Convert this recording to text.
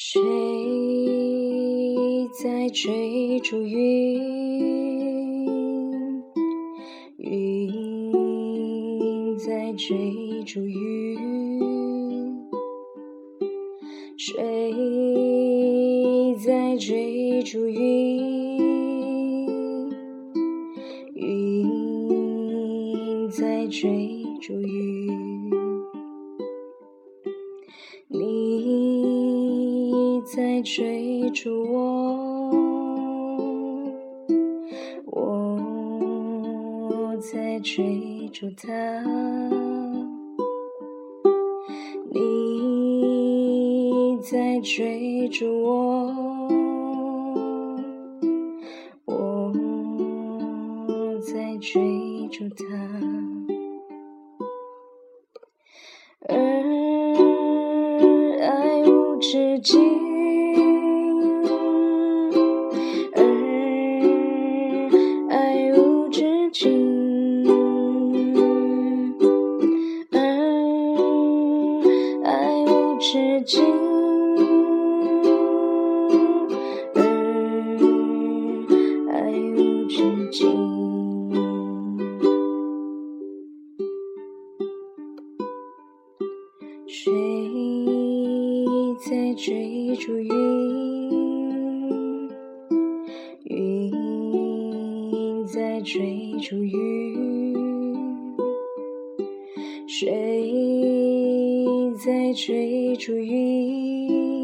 谁在追逐云？云在追逐云。谁在追逐云？云在追逐云。你在追逐我，我在追逐他。你在追逐我，我在追逐他。而爱无止境无止境，而爱无止境。谁？在追逐云，云在追逐雨，谁在追逐云？